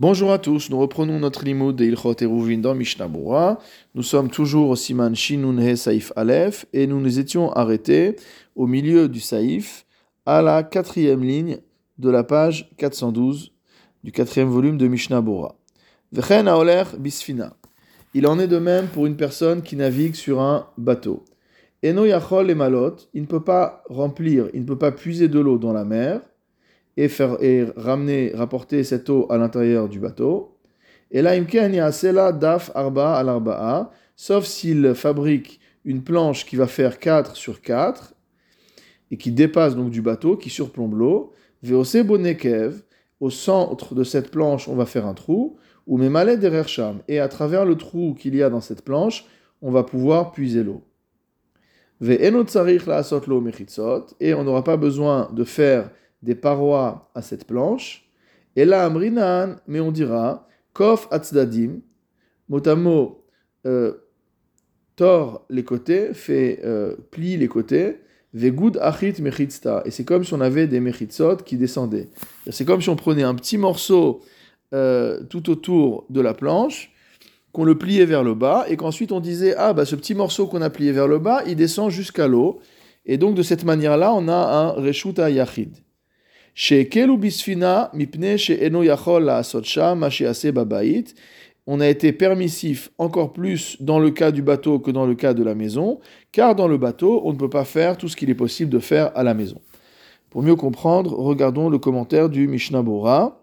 Bonjour à tous, nous reprenons notre limoud de Ilchot Eruvin dans Mishnah Nous sommes toujours au Siman Shinun He Saif Aleph et nous nous étions arrêtés au milieu du Saif à la quatrième ligne de la page 412 du quatrième volume de Mishnah Bora. Vechen Aoler Bisfina. Il en est de même pour une personne qui navigue sur un bateau. Eno Yachol et Malot, il ne peut pas remplir, il ne peut pas puiser de l'eau dans la mer et, faire, et ramener, rapporter cette eau à l'intérieur du bateau. Et là, Sela daf arba al arba'a, sauf s'il fabrique une planche qui va faire 4 sur 4 et qui dépasse donc du bateau, qui surplombe l'eau. Veose bonekev, au centre de cette planche, on va faire un trou, ou memale derercham, et à travers le trou qu'il y a dans cette planche, on va pouvoir puiser l'eau. Et on n'aura pas besoin de faire des parois à cette planche. Et là, Amrinan, mais on dira, Kof Atzdadim, mot euh, tord les côtés, fait euh, plie les côtés, Vegud Achit Mechitsta. Et c'est comme si on avait des Mechitsot qui descendaient. C'est comme si on prenait un petit morceau euh, tout autour de la planche, qu'on le pliait vers le bas, et qu'ensuite on disait, ah, bah, ce petit morceau qu'on a plié vers le bas, il descend jusqu'à l'eau. Et donc de cette manière-là, on a un Reshuta Yachid. On a été permissif encore plus dans le cas du bateau que dans le cas de la maison, car dans le bateau, on ne peut pas faire tout ce qu'il est possible de faire à la maison. Pour mieux comprendre, regardons le commentaire du Mishnah Bora.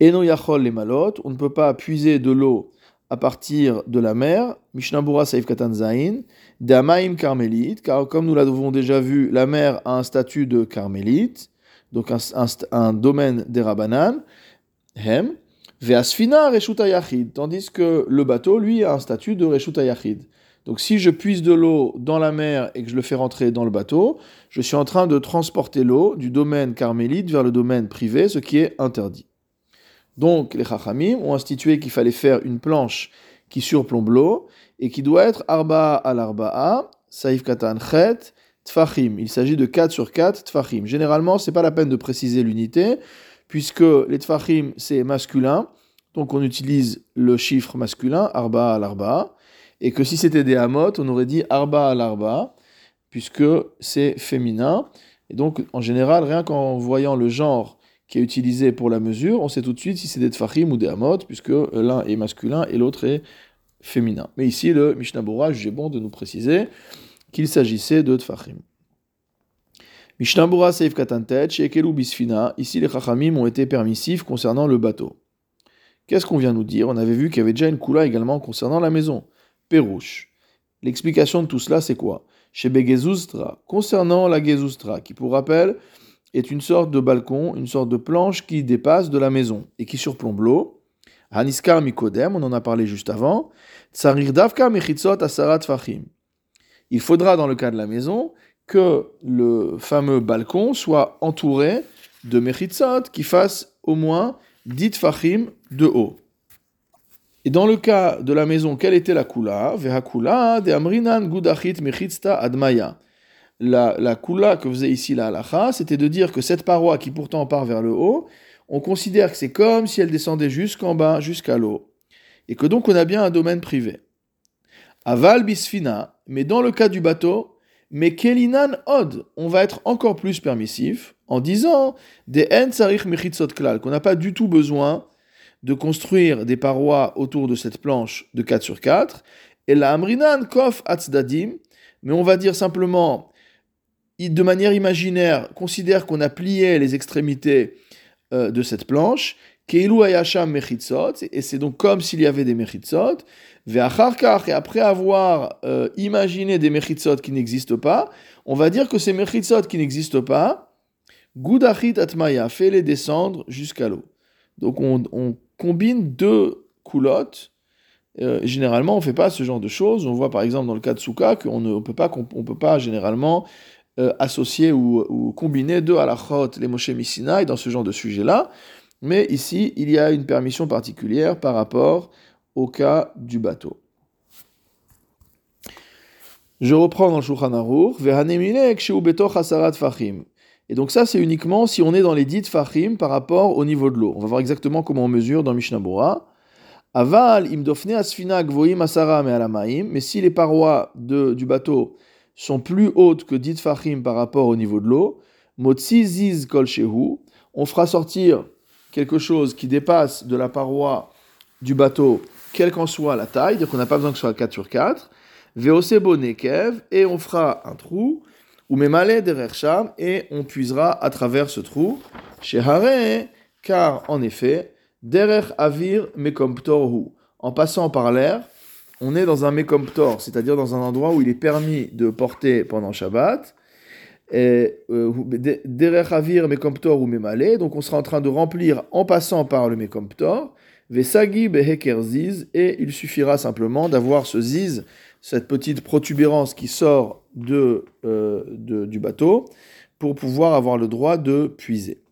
Eno yachol les malot, on ne peut pas puiser de l'eau à partir de la mer, Mishnah Bura Saif Katan Zain, d'Amaim Carmélite, car comme nous l'avons déjà vu, la mer a un statut de Carmélite, donc un, domaine des Rabanan, Hem, Veasfina Reshuta Yachid, tandis que le bateau, lui, a un statut de Reshuta Yachid. Donc si je puise de l'eau dans la mer et que je le fais rentrer dans le bateau, je suis en train de transporter l'eau du domaine carmélite vers le domaine privé, ce qui est interdit. Donc les Chachamim ont institué qu'il fallait faire une planche qui surplombe l'eau et qui doit être arba al arba'a, saif katan chet, tfachim. Il s'agit de 4 sur 4 tfachim. Généralement, c'est pas la peine de préciser l'unité, puisque les tfachim c'est masculin, donc on utilise le chiffre masculin, arba al arba, et que si c'était des hamot, on aurait dit arba al arba, puisque c'est féminin. Et donc, en général, rien qu'en voyant le genre qui est utilisé pour la mesure, on sait tout de suite si c'est des tfachim ou des amot, puisque l'un est masculin et l'autre est féminin. Mais ici, le Mishnah Bora jugé bon de nous préciser qu'il s'agissait de tfachim. Mishnah Bora Seif Katantet, Shekelu Bisfina, ici les chachamim ont été permissifs concernant le bateau. Qu'est-ce qu'on vient nous dire? On avait vu qu'il y avait déjà une kula également concernant la maison. Perouche. L'explication de tout cela, c'est quoi? Chez Begezustra, concernant la Gezustra, qui pour rappel est une sorte de balcon, une sorte de planche qui dépasse de la maison et qui surplombe l'eau. Haniskar mikodem, on en a parlé juste avant. Tsarir davka mechitzot asarat fachim. Il faudra, dans le cas de la maison, que le fameux balcon soit entouré de mechitzot qui fassent au moins 10 fachim de haut. Et dans le cas de la maison, quelle était la kula? Vehakula de amrinan gudachit admaya la, la kula que faisait ici la halacha, c'était de dire que cette paroi qui pourtant part vers le haut, on considère que c'est comme si elle descendait jusqu'en bas, jusqu'à l'eau. Et que donc on a bien un domaine privé. Aval bisfina, mais dans le cas du bateau, mais kelinan od, on va être encore plus permissif en disant des en sarich klal, qu'on n'a pas du tout besoin de construire des parois autour de cette planche de 4 sur 4, et la amrinan kof atzdadim, mais on va dire simplement de manière imaginaire, considère qu'on a plié les extrémités euh, de cette planche, et c'est donc comme s'il y avait des Mechitzot, et après avoir euh, imaginé des Mechitzot qui n'existent pas, on va dire que ces Mechitzot qui n'existent pas, Gudachit Atmaya, fait les descendre jusqu'à l'eau. Donc on, combine deux coulottes. Euh, généralement, on ne fait pas ce genre de choses. On voit par exemple dans le cas de Souka qu'on ne peut pas, on peut pas généralement euh, associer ou, ou, combiner deux halachot, les Moshe Missinai, dans ce genre de sujet-là. Mais ici, il y a une permission particulière par rapport au cas du bateau. Je reprends dans le Shulchan Aruch, Et donc ça, c'est uniquement si on est dans les dites fachim par rapport au niveau de l'eau. On va voir exactement comment on mesure dans Mishnah Bora. Aval imdofne asfina gvoim asara me alamaim. Mais si les parois de, du bateau sont plus hautes que dites fachim par rapport au niveau de l'eau, motzi ziz kol shehu, on fera sortir quelque chose qui dépasse de la paroi du bateau, quelle qu'en soit la taille, donc on n'a pas besoin que ce soit 4 sur 4, veosebo nekev, et on fera un trou, ou memale derecham, et on puisera à travers ce trou, chez Hare, car en effet, derech avir mekomptor en passant par l'air, on est dans un mekomptor, c'est-à-dire dans un endroit où il est permis de porter pendant Shabbat, Derechavir Mekomptor ou Memale, donc on sera en train de remplir en passant par le Mekomptor, Vesagi Beheker Ziz, et il suffira simplement d'avoir ce Ziz, cette petite protubérance qui sort de, euh, du bateau, pour pouvoir avoir le droit de puiser.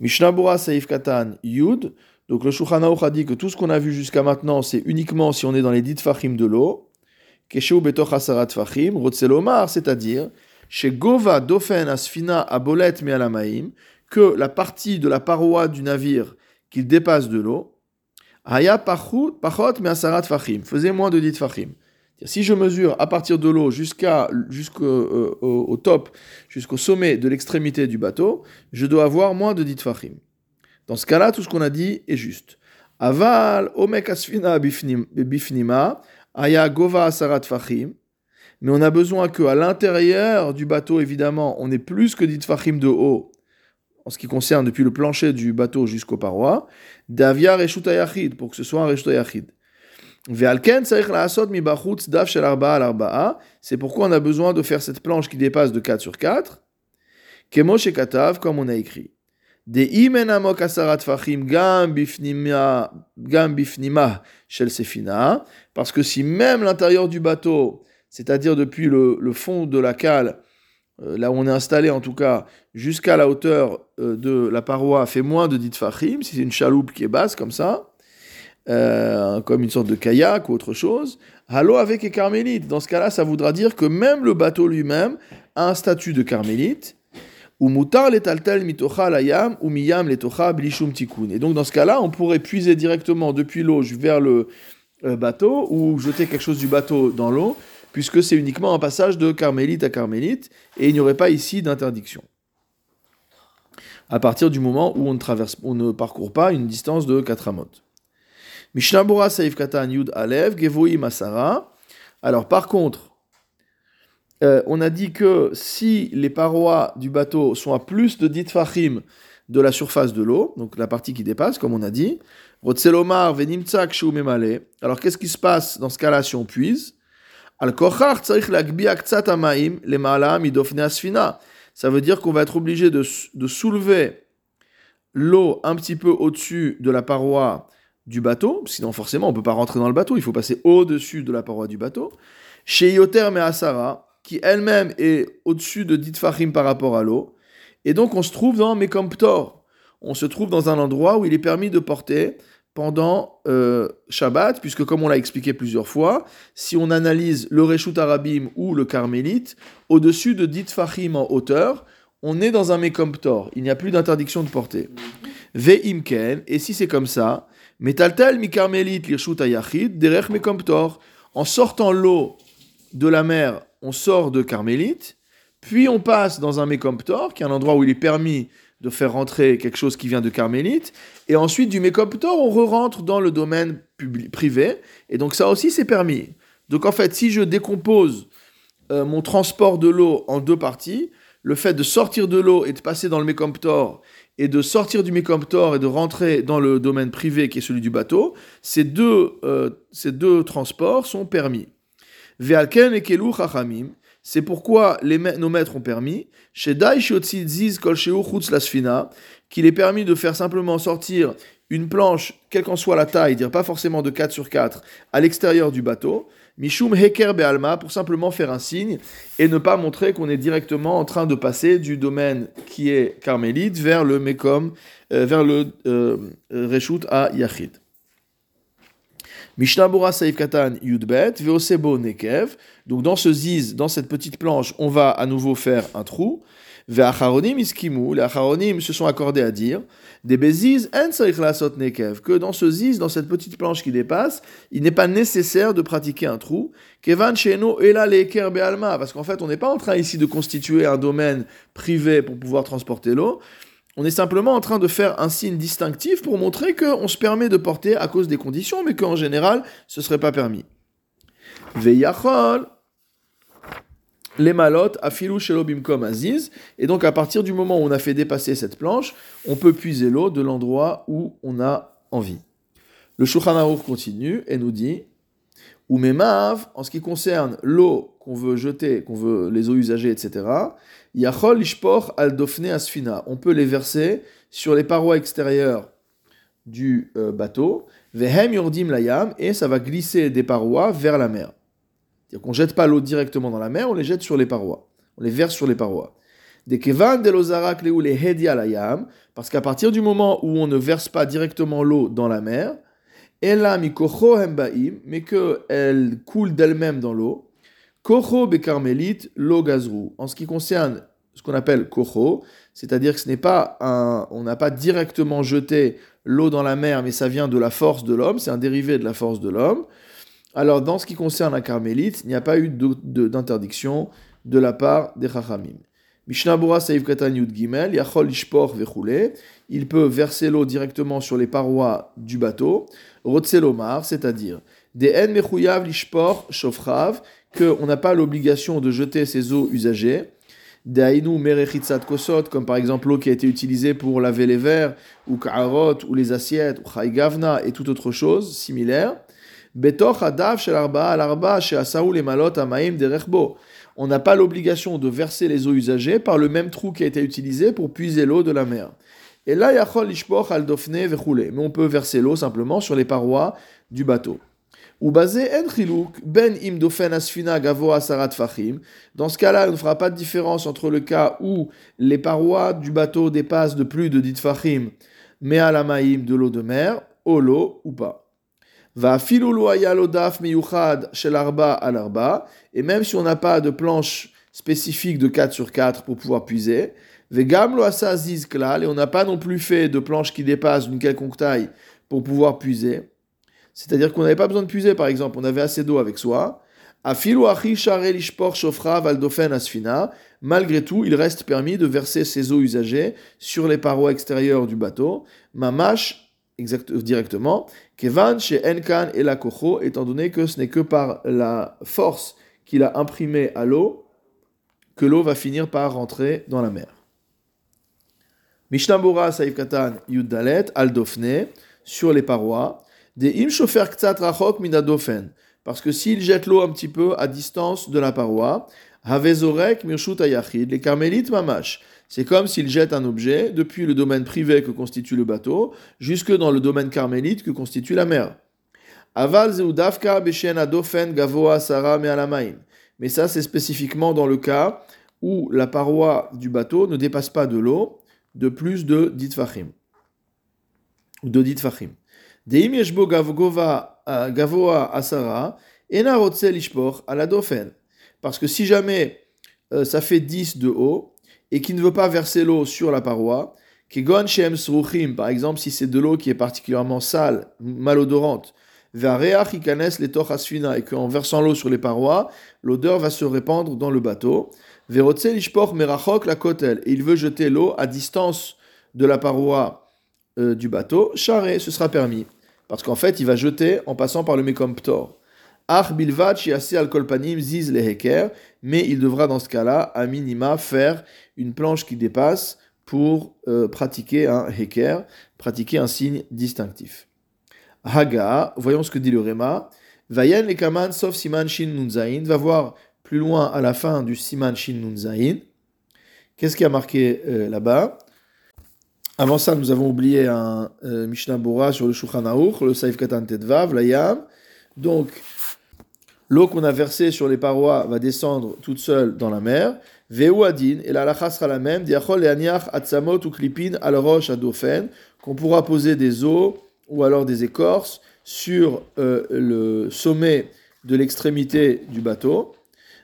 Mishnabura Saif Katan Yud, donc le Shulchan a dit que tout ce qu'on a vu jusqu'à maintenant, c'est uniquement si on est dans les dit fachim de l'eau, Kesheu Betoch Hasarat Fachim, Rotzelomar, c'est-à-dire chez Gova Dofen Asfina Abolet Mealamaim, que la partie de la paroi du navire qu'il dépasse de l'eau, Haya Pachot Measarat Fachim, faisait moins de 10 Fachim. Si je mesure à partir de l'eau jusqu'à jusqu'au euh, top, jusqu'au sommet de l'extrémité du bateau, je dois avoir moins de 10 fachim. Dans ce cas-là, tout ce qu'on a dit est juste. Aval, omek asfina bifnima, aya gova asarat fachim, mais on a besoin qu'à l'intérieur du bateau, évidemment, on ait plus que dit fachim de haut, en ce qui concerne depuis le plancher du bateau jusqu'aux parois, davia reshuta yachid, pour que ce soit un reshuta yachid. C'est pourquoi on a besoin de faire cette planche qui dépasse de 4 sur 4. Kemo Katav, comme on a écrit. Sefina. Parce que si même l'intérieur du bateau c'est-à-dire depuis le, fond de la cale, euh, là où on est installé en tout cas, jusqu'à la hauteur euh, de la paroi, fait moins de 10 fachim, si c'est une chaloupe qui est basse comme ça, euh, comme une sorte de kayak ou autre chose. Halo avec les carmélites. Dans ce cas-là, ça voudra dire que même le bateau lui-même a un statut de carmélite. Ou mutar letaltel mitocha layam ou miyam blishum tikun. Et donc dans ce cas-là, on pourrait puiser directement depuis l'eau vers le bateau ou jeter quelque chose du bateau dans l'eau puisque c'est uniquement un passage de carmélite à carmélite, et il n'y aurait pas ici d'interdiction. À partir du moment où on ne, parcourt pas une distance de 4 amot. Mishnabura Saif Katan Yud Alev, Gevoi Masara. Alors par contre, euh, on a dit que si les parois du bateau sont à plus de 10 fachim de la surface de l'eau, donc la partie qui dépasse, comme on a dit, Alors qu'est-ce qui se passe dans ce cas-là si on puise? Ça veut dire qu'on va être obligé de, soulever l'eau un petit peu au-dessus de la paroi du bateau, sinon forcément on ne peut pas rentrer dans le bateau, il faut passer au-dessus de la paroi du bateau. Qui elle-même est au-dessus de Ditfachim par rapport à l'eau, et donc on se trouve dans Mekomptor, on se trouve dans un endroit où il est permis de porter pendant euh, Shabbat, puisque comme on l'a expliqué plusieurs fois, si on analyse le Reshut Arabim ou le Carmélite, au-dessus de dit Fahim en hauteur, on est dans un Mekomptor, il n'y a plus d'interdiction de porter. Ve'imken, et si c'est comme ça, Metaltel mi Carmélite l'Irshut Ayachid, derech Mekomptor, en sortant l'eau de la mer, on sort de Carmélite, puis on passe dans un Mekomptor, qui est un endroit où il est permis de faire rentrer quelque chose qui vient de Carmélite, et ensuite du Mécoptor, on re-rentre dans le domaine privé, et donc ça aussi c'est permis. Donc en fait, si je décompose euh, mon transport de l'eau en deux parties, le fait de sortir de l'eau et de passer dans le Mécomptor, et de sortir du Mécomptor et de rentrer dans le domaine privé qui est celui du bateau, ces deux, euh, ces deux transports sont permis. Ve'alken Chachamim, c'est pourquoi nos maîtres ont permis, chez qu'il est permis de faire simplement sortir une planche, quelle qu'en soit la taille, dire pas forcément de 4 sur 4, à l'extérieur du bateau, Mishum Heker Be'alma, pour simplement faire un signe et ne pas montrer qu'on est directement en train de passer du domaine qui est carmélite vers le Mekom, euh, vers le euh, Reshut à Yachid. Mishnabura Saif Katan Yudbet, Veosebo Nekev. Donc dans ce ziz, dans cette petite planche, on va à nouveau faire un trou. Ve'acharonim iskimu, les acharonim se sont accordés à dire, des béziz en nekev, que dans ce ziz, dans cette petite planche qui dépasse, il n'est pas nécessaire de pratiquer un trou, kevan sheno ela leker be'alma, parce qu'en fait, on n'est pas en train ici de constituer un domaine privé pour pouvoir transporter l'eau, on est simplement en train de faire un signe distinctif pour montrer qu'on se permet de porter à cause des conditions, mais qu'en général, ce ne serait pas permis. Ve'yachol, les malotes shelobim comme aziz. Et donc, à partir du moment où on a fait dépasser cette planche, on peut puiser l'eau de l'endroit où on a envie. Le Shulchan continue et nous dit ou memav, en ce qui concerne l'eau qu'on veut jeter, qu'on veut les eaux usagées, etc. Yachol ishpor al asfina. On peut les verser sur les parois extérieures du euh, bateau. Vehem yordim layam et ça va glisser des parois vers la mer. C'est-à-dire qu'on jette pas l'eau directement dans la mer, on les jette sur les parois. On les verse sur les parois. Des kevan de lozarak les hedi alayam, parce qu'à partir du moment où on ne verse pas directement l'eau dans la mer, mikocho hembaim, mais qu'elle coule d'elle-même dans l'eau, kocho bekarmelit lo gazrou. En ce qui concerne ce qu'on appelle kocho, c'est-à-dire que ce n'est pas un, on n'a pas directement jeté l'eau dans la mer, mais ça vient de la force de l'homme, c'est un dérivé de la force de l'homme. Alors, dans ce qui concerne un carmélite, il n'y a pas eu d'interdiction de la part des Chachamim. Mishnah Saïf Yud Gimel, Yachol Ishpor Vechule, il peut verser l'eau directement sur les parois du bateau, Rotselomar, c'est-à-dire des En Mechouyav Lishpor Shofrav, qu'on n'a pas l'obligation de jeter ces eaux usagées, Dainu Merechitzat Kosot, comme par exemple l'eau qui a été utilisée pour laver les verres, ou Ka'arot, ou les assiettes, ou Chaygavna, et toute autre chose similaire. On n'a pas l'obligation de verser les eaux usagées par le même trou qui a été utilisé pour puiser l'eau de la mer. Et là, yachol al dofne Mais on peut verser l'eau simplement sur les parois du bateau. Dans ce cas-là, on ne fera pas de différence entre le cas où les parois du bateau dépassent de plus de dit fachim, mais à la maïm de l'eau de mer, au l'eau ou pas. Va et même si on n'a pas de planche spécifique de 4 sur 4 pour pouvoir puiser, vegam et on n'a pas non plus fait de planche qui dépasse d'une quelconque taille pour pouvoir puiser. C'est-à-dire qu'on n'avait pas besoin de puiser, par exemple, on avait assez d'eau avec soi. Malgré tout, il reste permis de verser ces eaux usagées sur les parois extérieures du bateau. Mamash exact, directement, Kevan chez Enkan et la Kocho, étant donné que ce n'est que par la force qu'il a imprimée à l'eau que l'eau va finir par rentrer dans la mer. Mishnah Saïf Katan Yuddalet Al Dofne, sur les parois, des Im Ktsat Rachok Minadofen, parce que s'il jette l'eau un petit peu à distance de la paroi, Havezorek Mirshut les carmélites Mamash, c'est comme s'il jette un objet depuis le domaine privé que constitue le bateau jusque dans le domaine carmélite que constitue la mer. Aval zeudavka dofen gavoa sara Mais ça, c'est spécifiquement dans le cas où la paroi du bateau ne dépasse pas de l'eau de plus de dit fachim. De dit fachim. Deim yeshbo gavoa asara, ena lishpor à la dofen. Parce que si jamais euh, ça fait 10 de haut, et qui ne veut pas verser l'eau sur la paroi, par exemple, si c'est de l'eau qui est particulièrement sale, malodorante, et qu'en versant l'eau sur les parois, l'odeur va se répandre dans le bateau. la et il veut jeter l'eau à distance de la paroi euh, du bateau, charé, ce sera permis. Parce qu'en fait, il va jeter en passant par le Mekomptor. Ach al kolpanim ziz mais il devra dans ce cas-là, à minima, faire une planche qui dépasse pour euh, pratiquer un heker, pratiquer un signe distinctif. Haga, voyons ce que dit le Réma. Vayen siman shin nunzain, va voir plus loin à la fin du siman shin nunzain. Qu'est-ce qui a marqué euh, là-bas? Avant ça, nous avons oublié un euh, Mishnah Bora sur le Shulchan le Saif Katan Tedvav, la Yam. Donc, l'eau qu'on a versée sur les parois va descendre toute seule dans la mer. Veu adin, et la lacha sera la même, diachol et aniach atzamot ou klipin al roche adofen, qu'on pourra poser des os ou alors des écorces sur euh, le sommet de l'extrémité du bateau.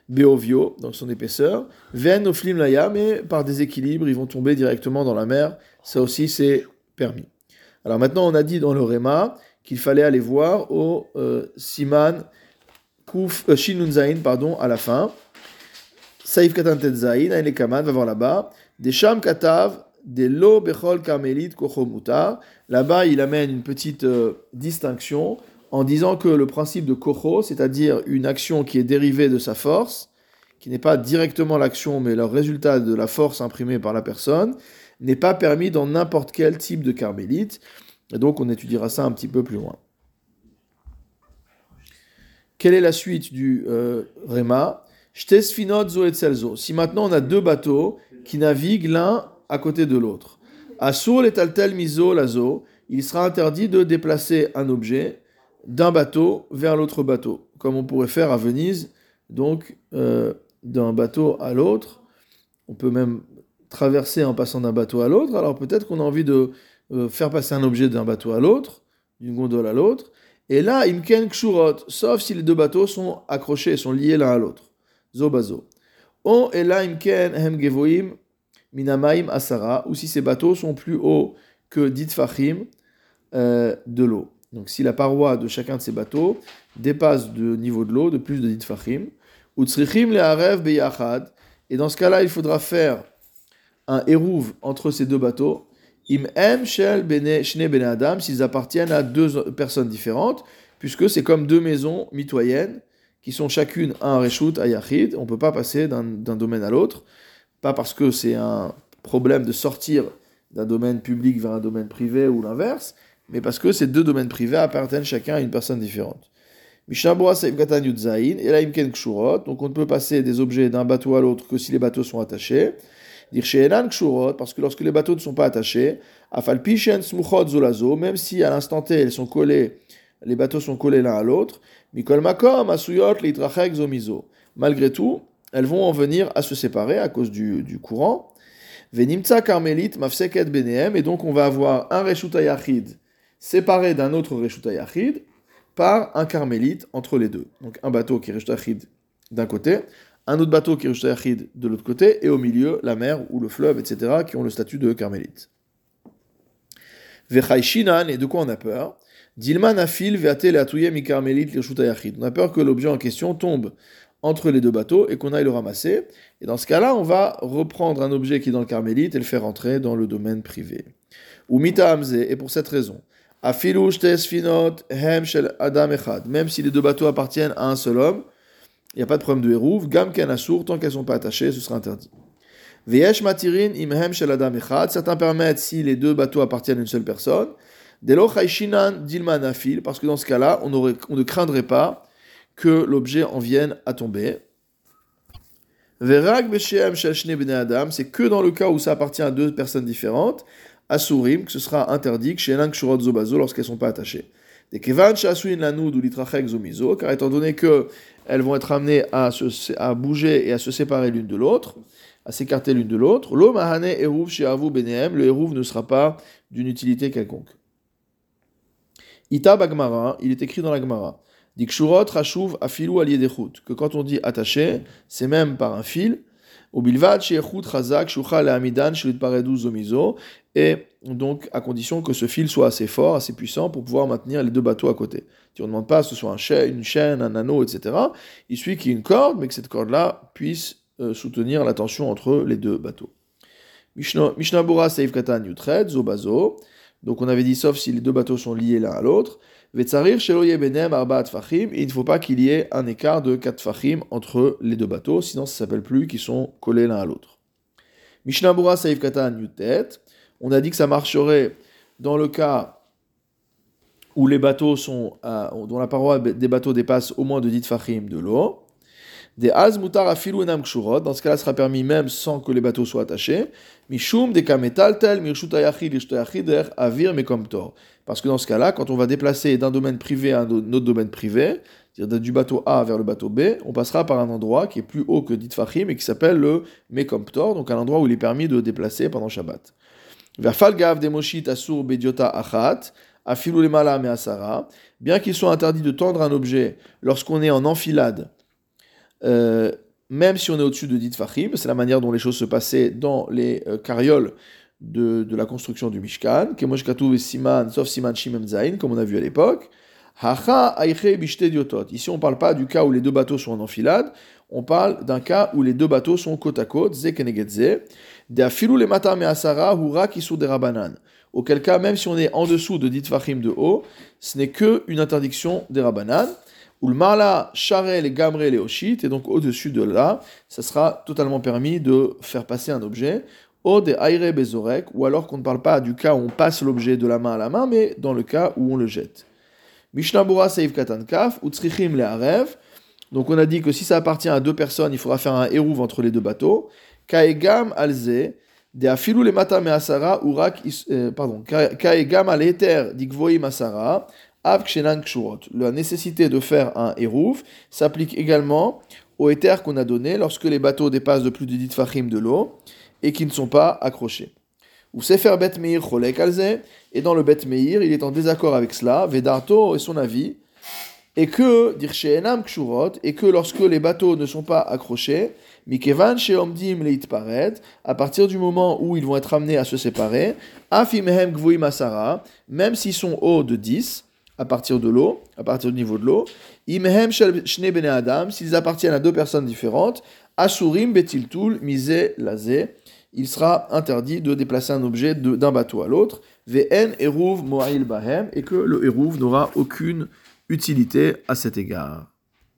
Beovio, dans son épaisseur, Ven Oflim Laya, mais par déséquilibre, ils vont tomber directement dans la mer. Ça aussi, c'est permis. Alors maintenant, on a dit dans le Réma qu'il fallait aller voir au euh, Siman Kuf, euh, Shinun Zain, pardon, à la fin. Saïf Katan Zain, Aïn Kaman, va voir là-bas. Des Sham Katav, des Lo Bechol Karmelit Kochomuta. Là-bas, il amène une petite euh, distinction en disant que le principe de Kocho, c'est-à-dire une action qui est dérivée de sa force, qui n'est pas directement l'action, mais le résultat de la force imprimée par la personne, n'est pas permis dans n'importe quel type de carmélite. Et donc, on étudiera ça un petit peu plus loin. Quelle est la suite du euh, Réma? Si maintenant on a deux bateaux qui naviguent l'un à côté de l'autre. Asur et taltel miso lazo, il sera interdit de déplacer un objet d'un bateau vers l'autre bateau, comme on pourrait faire à Venise, donc euh, d'un bateau à l'autre. On peut même traverser en passant d'un bateau à l'autre. Alors peut-être qu'on a envie de euh, faire passer un objet d'un bateau à l'autre, d'une gondole à l'autre. Et là, imken kshurot, sauf si les deux bateaux sont accrochés, sont liés l'un à l'autre. Zobazo. On et là imken hem gevoim minamaim asara, ou si ces bateaux sont plus hauts que dit fachim euh, de l'eau. Donc si la paroi de chacun de ces bateaux dépasse le niveau de l'eau de plus de dit fachim, ou tsrichim le arev beyachad, et dans ce cas-là, il faudra faire un hérouve entre ces deux bateaux, im em shel shne bene adam, s'ils appartiennent à deux personnes différentes, puisque c'est comme deux maisons mitoyennes qui sont chacune un reshut à yachid. On ne peut pas passer d'un domaine à l'autre, pas parce que c'est un problème de sortir d'un domaine public vers un domaine privé ou l'inverse, mais parce que ces deux domaines privés appartiennent chacun à une personne différente. Donc on ne peut passer des objets d'un bateau à l'autre que si les bateaux sont attachés parce que lorsque les bateaux ne sont pas attachés, même si à l'instant T elles sont collées, les bateaux sont collés l'un à l'autre. Malgré tout, elles vont en venir à se séparer à cause du, du courant. Venimtsa karmelit mafseket benehem, et donc on va avoir un reshuta yachid séparé d'un autre reshuta yachid par un carmélite entre les deux. Donc un bateau qui est reshuta yachid d'un côté, un autre bateau qui est Yachid de l'autre côté, et au milieu, la mer ou le fleuve, etc., qui ont le statut de carmélite. Vechai et de quoi on a peur? Dilman afil veate mi carmélite Yachid. On a peur que l'objet en question tombe entre les deux bateaux et qu'on aille le ramasser. Et dans ce cas-là, on va reprendre un objet qui est dans le carmélite et le faire entrer dans le domaine privé. Ou mita et pour cette raison. Hem adam echad. Même si les deux bateaux appartiennent à un seul homme, il n'y a pas de problème de hérouve. Gam assour, tant qu'elles ne sont pas attachées, ce sera interdit. Veyesh matirin imhem shel adam echad. Certains permettent si les deux bateaux appartiennent à une seule personne. Delo chayshinan dilman afil, parce que dans ce cas-là, on, ne craindrait pas que l'objet en vienne à tomber. Verag beshem shel adam, c'est que dans le cas où ça appartient à deux personnes différentes, asurim, que ce sera interdit, kshenan kshurot zobazo, lorsqu'elles ne sont pas attachées. Des kevan shasuin lanud ou litrachek zomizo, car étant donné que elles vont être amenées à, à bouger et à se séparer l'une de l'autre, à s'écarter l'une de l'autre. L'eau mahane eruv chez benem, le eruv ne sera pas d'une utilité quelconque. Ita bagmara, il est écrit dans la Gemara. Dikshurot afilu aliedechut, que quand on dit attaché, c'est même par un fil. Et donc à condition que ce fil soit assez fort, assez puissant pour pouvoir maintenir les deux bateaux à côté. On ne demande pas que ce soit un une chaîne, un anneau, etc. Il suffit qu'il y ait une corde, mais que cette corde-là puisse euh, soutenir la tension entre les deux bateaux. Mishnabura Seif Katan Yutred, Zobazo. Donc on avait dit sauf si les deux bateaux sont liés l'un à l'autre. Il ne faut pas qu'il y ait un écart de 4 Fachim entre les deux bateaux, sinon ça s'appelle plus qu'ils sont collés l'un à l'autre. Mishnabura Seif Katan Yutet. On a dit que ça marcherait dans le cas où les bateaux sont, dont la paroi des bateaux dépasse au moins de 10 fachim de l'eau. Des az mutar afilu enam kshurot, dans ce cas-là, sera permis même sans que les bateaux soient attachés. Mishum de kametal tel mirshutayachid er avir mekomtor. Parce que dans ce cas-là, quand on va déplacer d'un domaine privé à un autre domaine privé, c'est-à-dire du bateau A vers le bateau B, on passera par un endroit qui est plus haut que dit fachim et qui s'appelle le mekomtor, donc un endroit où il est permis de déplacer pendant Shabbat. Vers falgav de moshit asur bediota achat, bien qu'il soit interdit de tendre un objet lorsqu'on est en enfilade, euh, même si on est au-dessus de dit fachim, c'est la manière dont les choses se passaient dans les euh, carrioles de, la construction du Mishkan, et Siman, sauf Siman Shimem comme on a vu à l'époque. Ici, on ne parle pas du cas où les deux bateaux sont en enfilade, on parle d'un cas où les deux bateaux sont côte à côte, ze de afilou le mata asara hura kisu de rabanan. Auquel cas, même si on est en dessous de dit fachim de haut, ce n'est que une interdiction des rabanan. Marla, charel, gamrel et oshit, et donc au-dessus de là, ça sera totalement permis de faire passer un objet. O de aire bezorek, ou alors qu'on ne parle pas du cas où on passe l'objet de la main à la main, mais dans le cas où on le jette. Mishnabura Seif Katan Kaf, Utsrichim. Donc on a dit que si ça appartient à deux personnes, il faudra faire un hérouve entre les deux bateaux. Kaegam alze, de afilou le mata me asara, urak, euh, pardon, kaegam al eter digvoim asara, la nécessité de faire un hérouf s'applique également au éther qu'on a donné lorsque les bateaux dépassent de plus de 10 fachim de l'eau et qui ne sont pas accrochés. Ou Sefer Bet Meir Cholek Alze, et dans le Bet Meir, il est en désaccord avec cela, Vedarto et son avis, et que, Enam et que lorsque les bateaux ne sont pas accrochés, Mikevan Sheomdim Leit Paret, à partir du moment où ils vont être amenés à se séparer, Afimehem Gvuim Masara, même s'ils sont hauts de 10, à partir de l'eau, à partir du niveau de l'eau. Imhem shne bene adam, s'ils appartiennent à deux personnes différentes, asurim betiltul mise lazé, il sera interdit de déplacer un objet d'un bateau à l'autre. Vn eruv mo'il bahem, et que le eruv n'aura aucune utilité à cet égard.